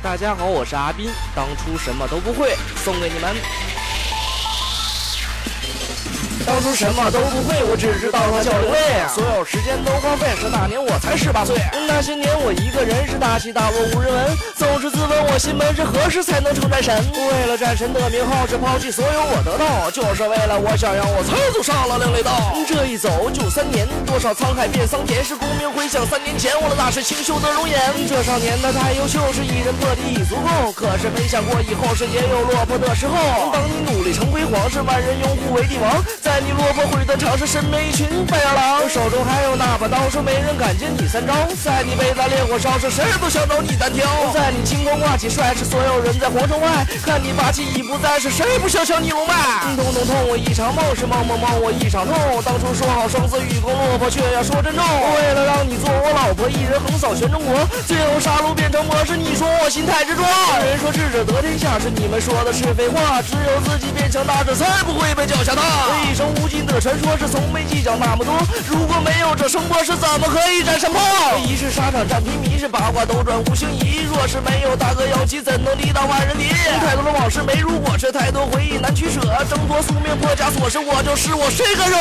大家好，我是阿斌，当初什么都不会，送给你们。当初什么都不会，我只知道他叫刘备，所有时间都荒废。是那年我才十八岁，那些年我一个人是大起大落无人闻，总是自问我心门是何时才能成战神？为了战神的名号，是抛弃所有我得到，就是为了我想要我才走上了另类道。这一走就三年，多少沧海变桑田，是功名回响三年前我的那是清秀的容颜。这少年他太优秀，是一人破敌已足够，可是没想过以后是也有落魄的时候。当你努力成辉煌，是万人拥护为帝王，在你落魄毁断场时，身边一群白眼狼，手中还有那把刀，说没人敢接你三招。在你被那烈火烧，是谁都想找你单挑。在你轻功挂起帅，是所有人在皇城外看你霸气已不在，是谁不想抢你龙脉？痛痛痛，我一场梦，是梦梦梦，我一场痛。当初说好生死与共，落魄却要说珍重。为了让你做我老婆，一人横扫全中国，最后杀戮变成魔，是你说我心太执着。人说智者得天下，是你们说的是废话。只有自己变强大者，才不会被脚下踏。传说，是从没计较那么多。如果没有这声波，是怎么可以战胜破？一是沙场战平民，是八卦斗转五行移。若是没有大哥妖姬，怎能抵挡万人敌？太多的往事没如果，是太多回忆难取舍。挣脱宿命破枷锁，是我就是我，谁敢惹？